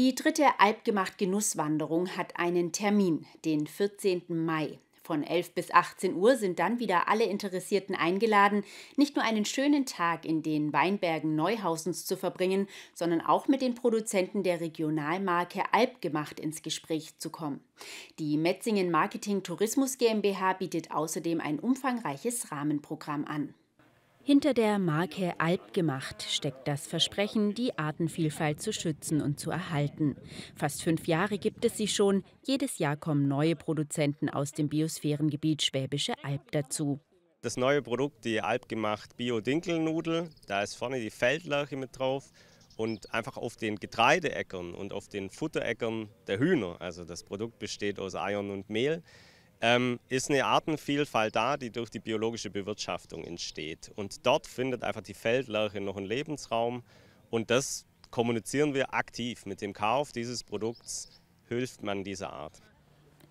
Die dritte Alpgemacht Genusswanderung hat einen Termin, den 14. Mai. Von 11 bis 18 Uhr sind dann wieder alle Interessierten eingeladen, nicht nur einen schönen Tag in den Weinbergen Neuhausens zu verbringen, sondern auch mit den Produzenten der Regionalmarke Alpgemacht ins Gespräch zu kommen. Die Metzingen Marketing Tourismus GmbH bietet außerdem ein umfangreiches Rahmenprogramm an. Hinter der Marke Alp gemacht steckt das Versprechen, die Artenvielfalt zu schützen und zu erhalten. Fast fünf Jahre gibt es sie schon. Jedes Jahr kommen neue Produzenten aus dem Biosphärengebiet Schwäbische Alb dazu. Das neue Produkt, die Alp gemacht Bio-Dinkelnudel, da ist vorne die Feldlerche mit drauf und einfach auf den Getreideäckern und auf den Futteräckern der Hühner. Also das Produkt besteht aus Eiern und Mehl ähm, ist eine Artenvielfalt da, die durch die biologische Bewirtschaftung entsteht. Und dort findet einfach die Feldlerche noch einen Lebensraum und das kommunizieren wir aktiv. Mit dem Kauf dieses Produkts hilft man dieser Art.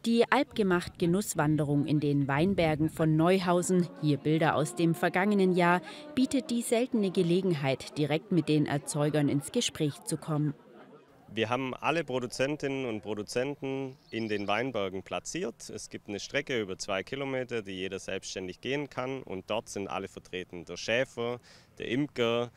Die Alpgemacht Genusswanderung in den Weinbergen von Neuhausen, hier Bilder aus dem vergangenen Jahr, bietet die seltene Gelegenheit, direkt mit den Erzeugern ins Gespräch zu kommen. Wir haben alle Produzentinnen und Produzenten in den Weinbergen platziert. Es gibt eine Strecke über zwei Kilometer, die jeder selbstständig gehen kann. Und dort sind alle vertreten. Der Schäfer, der Imker,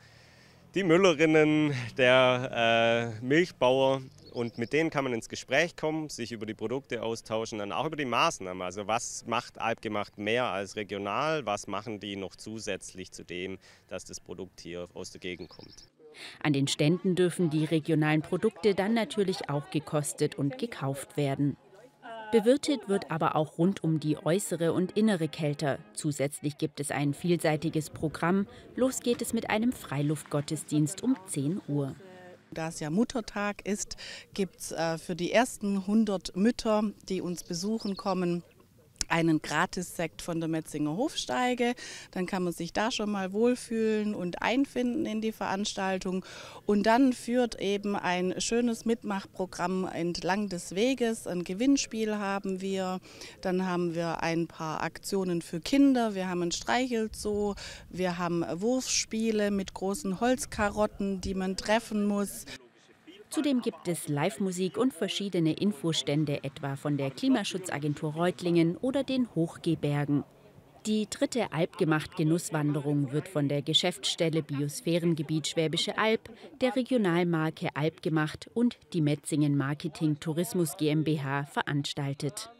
die Müllerinnen, der äh, Milchbauer. Und mit denen kann man ins Gespräch kommen, sich über die Produkte austauschen, dann auch über die Maßnahmen. Also was macht Alpgemacht mehr als regional? Was machen die noch zusätzlich zu dem, dass das Produkt hier aus der Gegend kommt? An den Ständen dürfen die regionalen Produkte dann natürlich auch gekostet und gekauft werden. Bewirtet wird aber auch rund um die äußere und innere Kälte. Zusätzlich gibt es ein vielseitiges Programm. Los geht es mit einem Freiluftgottesdienst um 10 Uhr. Da es ja Muttertag ist, gibt es äh, für die ersten 100 Mütter, die uns besuchen kommen, einen Gratissekt von der Metzinger Hofsteige. Dann kann man sich da schon mal wohlfühlen und einfinden in die Veranstaltung. Und dann führt eben ein schönes Mitmachprogramm entlang des Weges. Ein Gewinnspiel haben wir. Dann haben wir ein paar Aktionen für Kinder. Wir haben ein Streichelzoo. Wir haben Wurfspiele mit großen Holzkarotten, die man treffen muss. Zudem gibt es Live-Musik und verschiedene Infostände, etwa von der Klimaschutzagentur Reutlingen oder den Hochgebergen. Die dritte Alpgemacht-Genusswanderung wird von der Geschäftsstelle Biosphärengebiet Schwäbische Alb, der Regionalmarke Alpgemacht und die Metzingen Marketing Tourismus GmbH veranstaltet.